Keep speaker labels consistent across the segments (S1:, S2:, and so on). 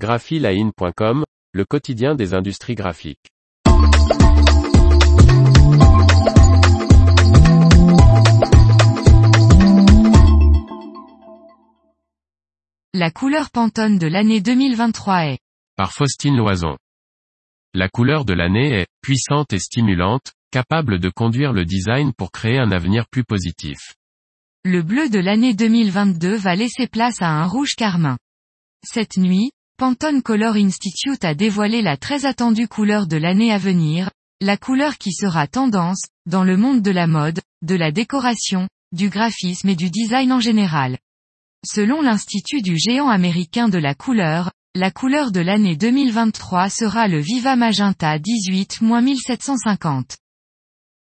S1: graphiline.com, le quotidien des industries graphiques.
S2: La couleur Pantone de l'année 2023 est
S1: Par Faustine Loison. La couleur de l'année est puissante et stimulante, capable de conduire le design pour créer un avenir plus positif.
S2: Le bleu de l'année 2022 va laisser place à un rouge carmin. Cette nuit, Pantone Color Institute a dévoilé la très attendue couleur de l'année à venir, la couleur qui sera tendance, dans le monde de la mode, de la décoration, du graphisme et du design en général. Selon l'Institut du géant américain de la couleur, la couleur de l'année 2023 sera le Viva Magenta 18-1750.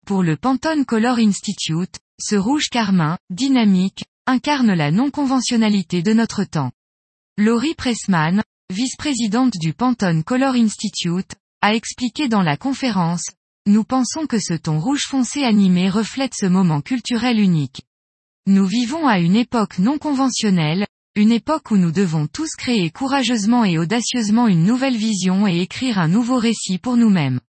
S2: Pour le Pantone Color Institute, ce rouge carmin, dynamique, incarne la non-conventionnalité de notre temps. Laurie Pressman, vice-présidente du Pantone Color Institute, a expliqué dans la conférence, nous pensons que ce ton rouge foncé animé reflète ce moment culturel unique. Nous vivons à une époque non conventionnelle, une époque où nous devons tous créer courageusement et audacieusement une nouvelle vision et écrire un nouveau récit pour nous-mêmes.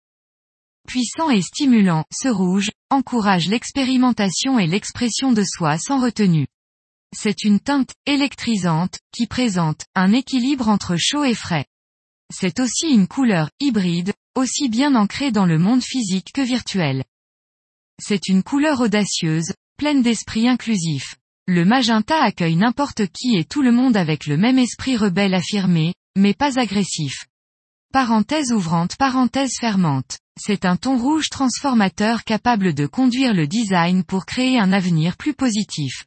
S2: Puissant et stimulant, ce rouge, encourage l'expérimentation et l'expression de soi sans retenue. C'est une teinte, électrisante, qui présente, un équilibre entre chaud et frais. C'est aussi une couleur, hybride, aussi bien ancrée dans le monde physique que virtuel. C'est une couleur audacieuse, pleine d'esprit inclusif. Le magenta accueille n'importe qui et tout le monde avec le même esprit rebelle affirmé, mais pas agressif. Parenthèse ouvrante parenthèse fermante. C'est un ton rouge transformateur capable de conduire le design pour créer un avenir plus positif.